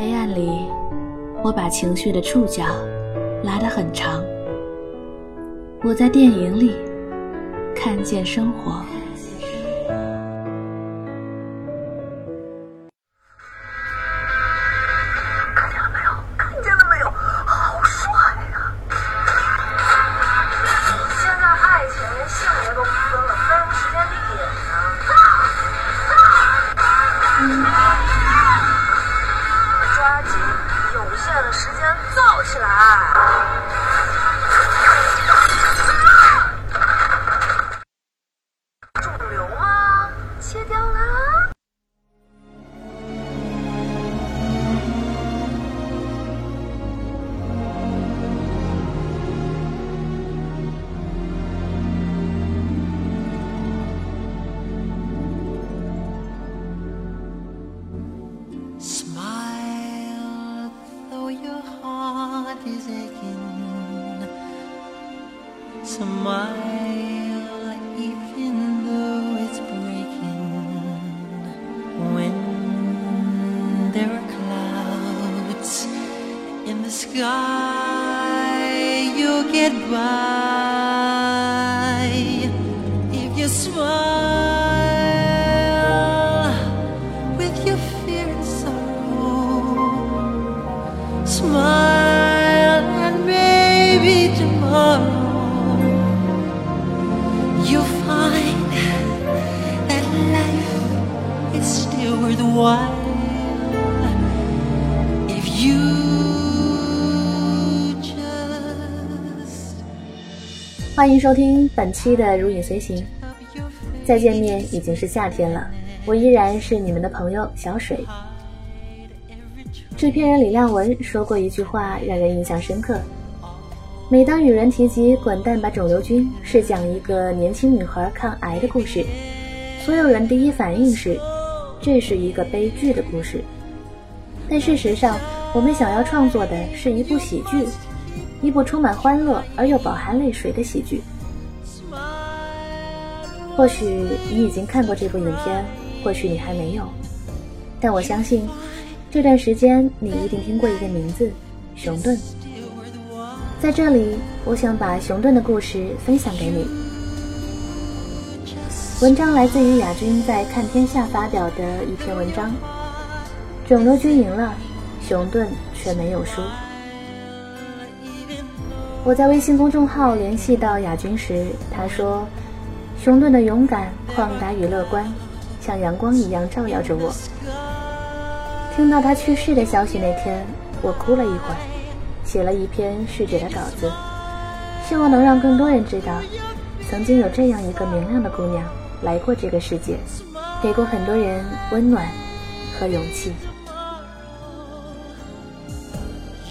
黑暗里，我把情绪的触角拉得很长。我在电影里看见生活。的时间造起来。get by if you smile with your fear and sorrow. Smile and maybe tomorrow you'll find that life is still worthwhile if you. 欢迎收听本期的《如影随形》。再见面已经是夏天了，我依然是你们的朋友小水。制片人李亮文说过一句话，让人印象深刻。每当有人提及《滚蛋吧，肿瘤君》是讲一个年轻女孩抗癌的故事，所有人第一反应是，这是一个悲剧的故事。但事实上，我们想要创作的是一部喜剧。一部充满欢乐而又饱含泪水的喜剧。或许你已经看过这部影片，或许你还没有，但我相信，这段时间你一定听过一个名字——熊顿。在这里，我想把熊顿的故事分享给你。文章来自于亚军在《看天下》发表的一篇文章：肿瘤君赢了，熊顿却没有输。我在微信公众号联系到亚军时，他说：“熊顿的勇敢、旷达与乐观，像阳光一样照耀着我。”听到他去世的消息那天，我哭了一会儿，写了一篇逝者的稿子，希望能让更多人知道，曾经有这样一个明亮的姑娘来过这个世界，给过很多人温暖和勇气。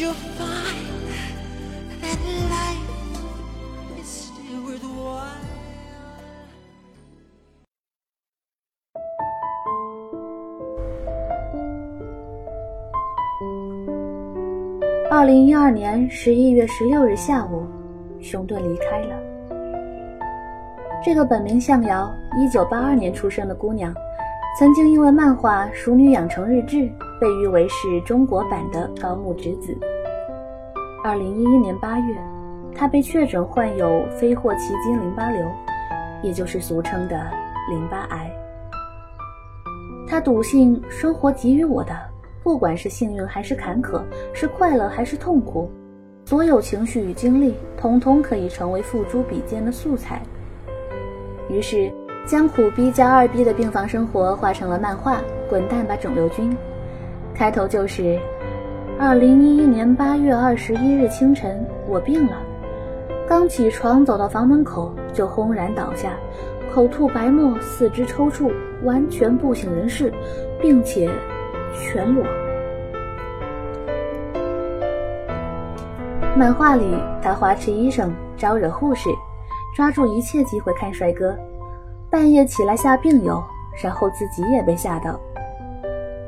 二零一二年十一月十六日下午，熊顿离开了。这个本名向遥、一九八二年出生的姑娘，曾经因为漫画《熟女养成日志》被誉为是中国版的高木直子。二零一一年八月，她被确诊患有非霍奇金淋巴瘤，也就是俗称的淋巴癌。她笃信生活给予我的。不管是幸运还是坎坷，是快乐还是痛苦，所有情绪与经历，统统可以成为付诸笔尖的素材。于是，将苦逼加二逼的病房生活画成了漫画《滚蛋吧，肿瘤君》。开头就是：二零一一年八月二十一日清晨，我病了，刚起床走到房门口就轰然倒下，口吐白沫，四肢抽搐，完全不省人事，并且。全裸。漫画里，他花痴医生，招惹护士，抓住一切机会看帅哥，半夜起来吓病友，然后自己也被吓到。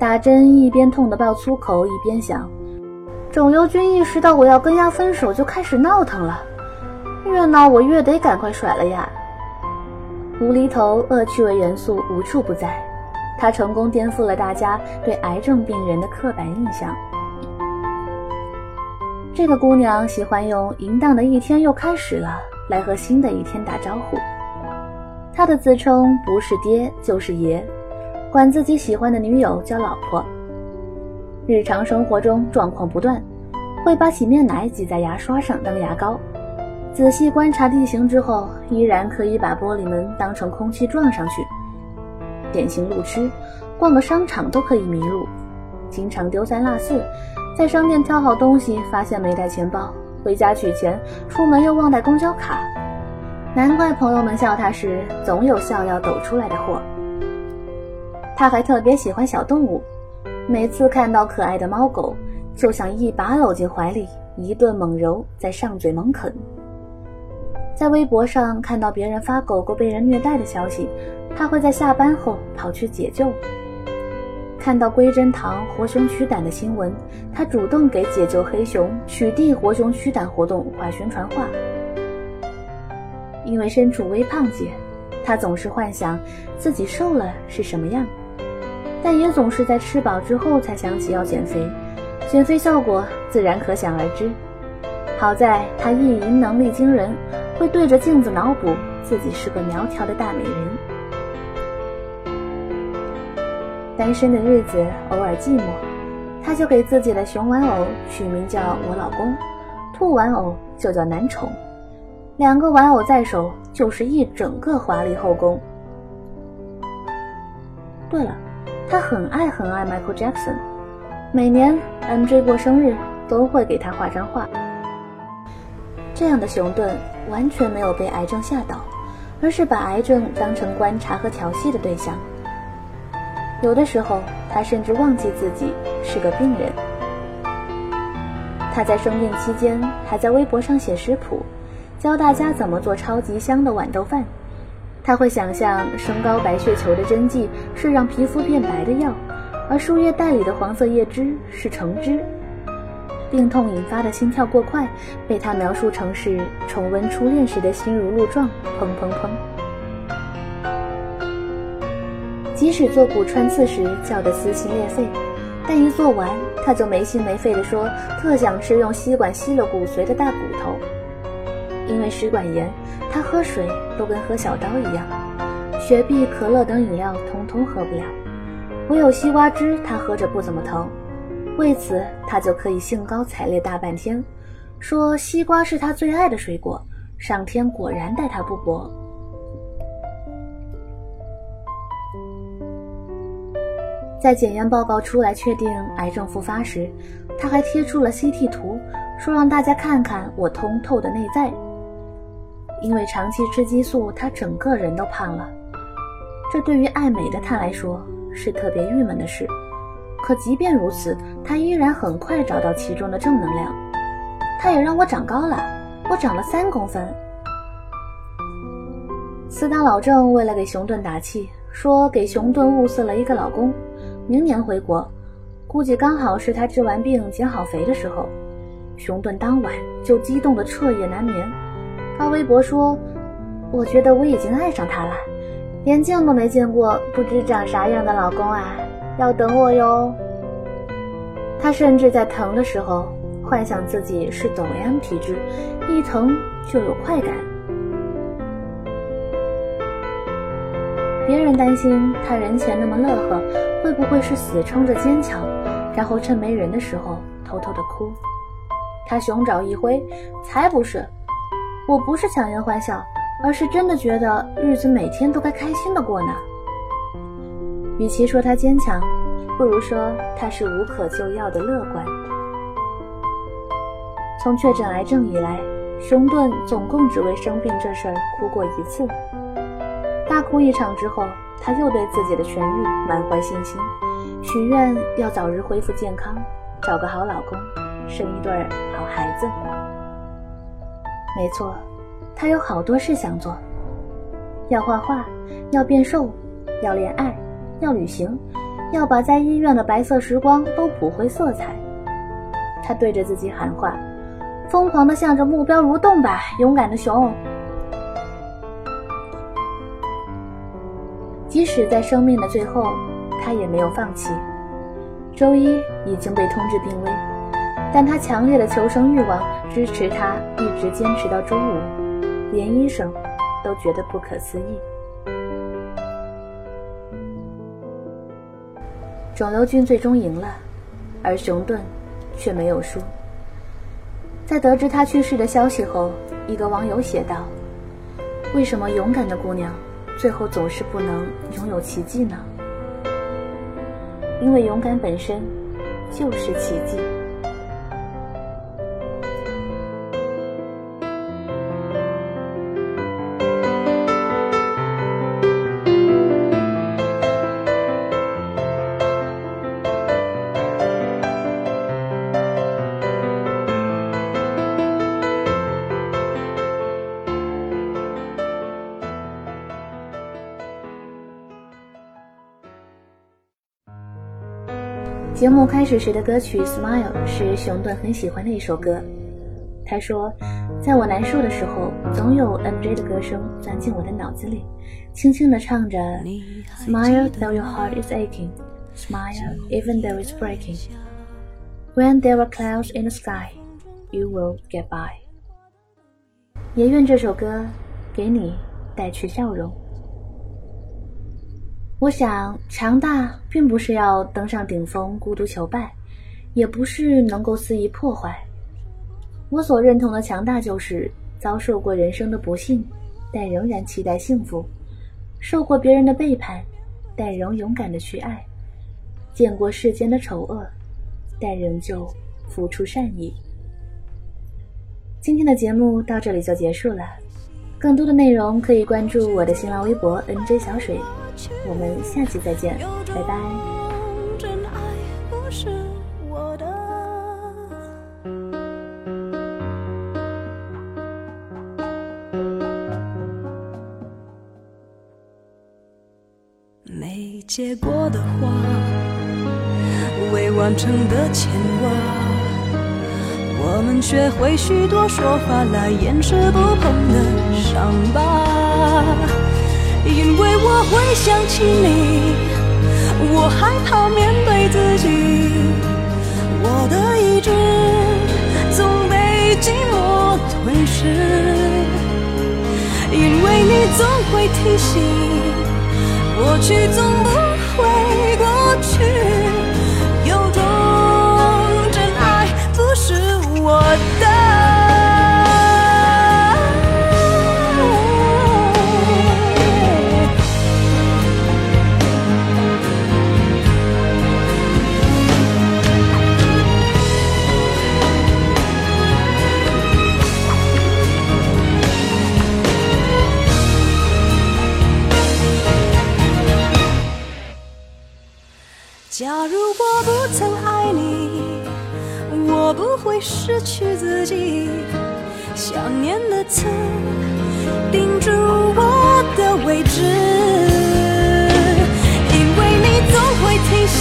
打针一边痛得爆粗口，一边想：肿瘤君意识到我要跟丫分手，就开始闹腾了。越闹我越得赶快甩了呀。无厘头、恶趣味元素无处不在。他成功颠覆了大家对癌症病人的刻板印象。这个姑娘喜欢用“淫荡的一天又开始了”来和新的一天打招呼。她的自称不是爹就是爷，管自己喜欢的女友叫老婆。日常生活中状况不断，会把洗面奶挤在牙刷上当牙膏。仔细观察地形之后，依然可以把玻璃门当成空气撞上去。典型路痴，逛个商场都可以迷路，经常丢三落四。在商店挑好东西，发现没带钱包，回家取钱，出门又忘带公交卡。难怪朋友们笑他是总有笑要抖出来的货。他还特别喜欢小动物，每次看到可爱的猫狗，就想一把搂进怀里，一顿猛揉，再上嘴猛啃。在微博上看到别人发狗狗被人虐待的消息，他会在下班后跑去解救。看到龟真堂活熊取胆的新闻，他主动给解救黑熊、取缔活熊取胆活动画宣传画。因为身处微胖界，他总是幻想自己瘦了是什么样，但也总是在吃饱之后才想起要减肥，减肥效果自然可想而知。好在他意淫能力惊人，会对着镜子脑补自己是个苗条的大美人。单身的日子偶尔寂寞，他就给自己的熊玩偶取名叫我老公，兔玩偶就叫男宠。两个玩偶在手就是一整个华丽后宫。对了，他很爱很爱 Michael Jackson，每年 MJ 过生日都会给他画张画。这样的熊顿完全没有被癌症吓倒，而是把癌症当成观察和调戏的对象。有的时候，他甚至忘记自己是个病人。他在生病期间还在微博上写食谱，教大家怎么做超级香的豌豆饭。他会想象升高白血球的针剂是让皮肤变白的药，而输液袋里的黄色叶汁是橙汁。病痛引发的心跳过快被他描述成是重温初恋时的心如鹿撞，砰砰砰。即使做骨穿刺时叫得撕心裂肺，但一做完他就没心没肺地说特想吃用吸管吸了骨髓的大骨头。因为食管炎，他喝水都跟喝小刀一样，雪碧、可乐等饮料通通喝不了，唯有西瓜汁他喝着不怎么疼。为此他就可以兴高采烈大半天，说西瓜是他最爱的水果，上天果然待他不薄。在检验报告出来确定癌症复发时，他还贴出了 CT 图，说让大家看看我通透的内在。因为长期吃激素，他整个人都胖了，这对于爱美的他来说是特别郁闷的事。可即便如此，他依然很快找到其中的正能量。他也让我长高了，我长了三公分。斯大老郑为了给熊顿打气，说给熊顿物色了一个老公。明年回国，估计刚好是他治完病减好肥的时候。熊顿当晚就激动得彻夜难眠，发微博说：“我觉得我已经爱上他了，连见都没见过，不知长啥样的老公啊，要等我哟。”他甚至在疼的时候幻想自己是抖 M 体质，一疼就有快感。别人担心他人前那么乐呵，会不会是死撑着坚强，然后趁没人的时候偷偷的哭？他熊爪一挥，才不是！我不是强颜欢笑，而是真的觉得日子每天都该开心的过呢。与其说他坚强，不如说他是无可救药的乐观。从确诊癌症以来，熊顿总共只为生病这事儿哭过一次。大哭一场之后，他又对自己的痊愈满怀信心，许愿要早日恢复健康，找个好老公，生一对好孩子。没错，他有好多事想做：要画画，要变瘦，要恋爱，要旅行，要把在医院的白色时光都补回色彩。他对着自己喊话：“疯狂地向着目标蠕动吧，勇敢的熊！”即使在生命的最后，他也没有放弃。周一已经被通知病危，但他强烈的求生欲望支持他一直坚持到周五，连医生都觉得不可思议。肿瘤君最终赢了，而熊顿却没有输。在得知他去世的消息后，一个网友写道：“为什么勇敢的姑娘最后总是不能拥有奇迹呢？”因为勇敢本身就是奇迹。节目开始时的歌曲《Smile》是熊顿很喜欢的一首歌。他说：“在我难受的时候，总有 MJ 的歌声钻进我的脑子里，轻轻地唱着 ‘Smile though your heart is aching, smile even though it's breaking. When there are clouds in the sky, you will get by.’ 也愿这首歌给你带去笑容。”我想，强大并不是要登上顶峰孤独求败，也不是能够肆意破坏。我所认同的强大，就是遭受过人生的不幸，但仍然期待幸福；受过别人的背叛，但仍勇敢的去爱；见过世间的丑恶，但仍旧付出善意。今天的节目到这里就结束了，更多的内容可以关注我的新浪微博 “nj 小水”。我们下期再见，拜拜。没结果的花，未完成的牵挂，我们学会许多说法来掩饰不碰的伤疤。因为我会想起你，我害怕面对自己，我的意志总被寂寞吞噬。因为你总会提醒，过去总不会过去，想念的刺钉住我的位置，因为你总会提醒，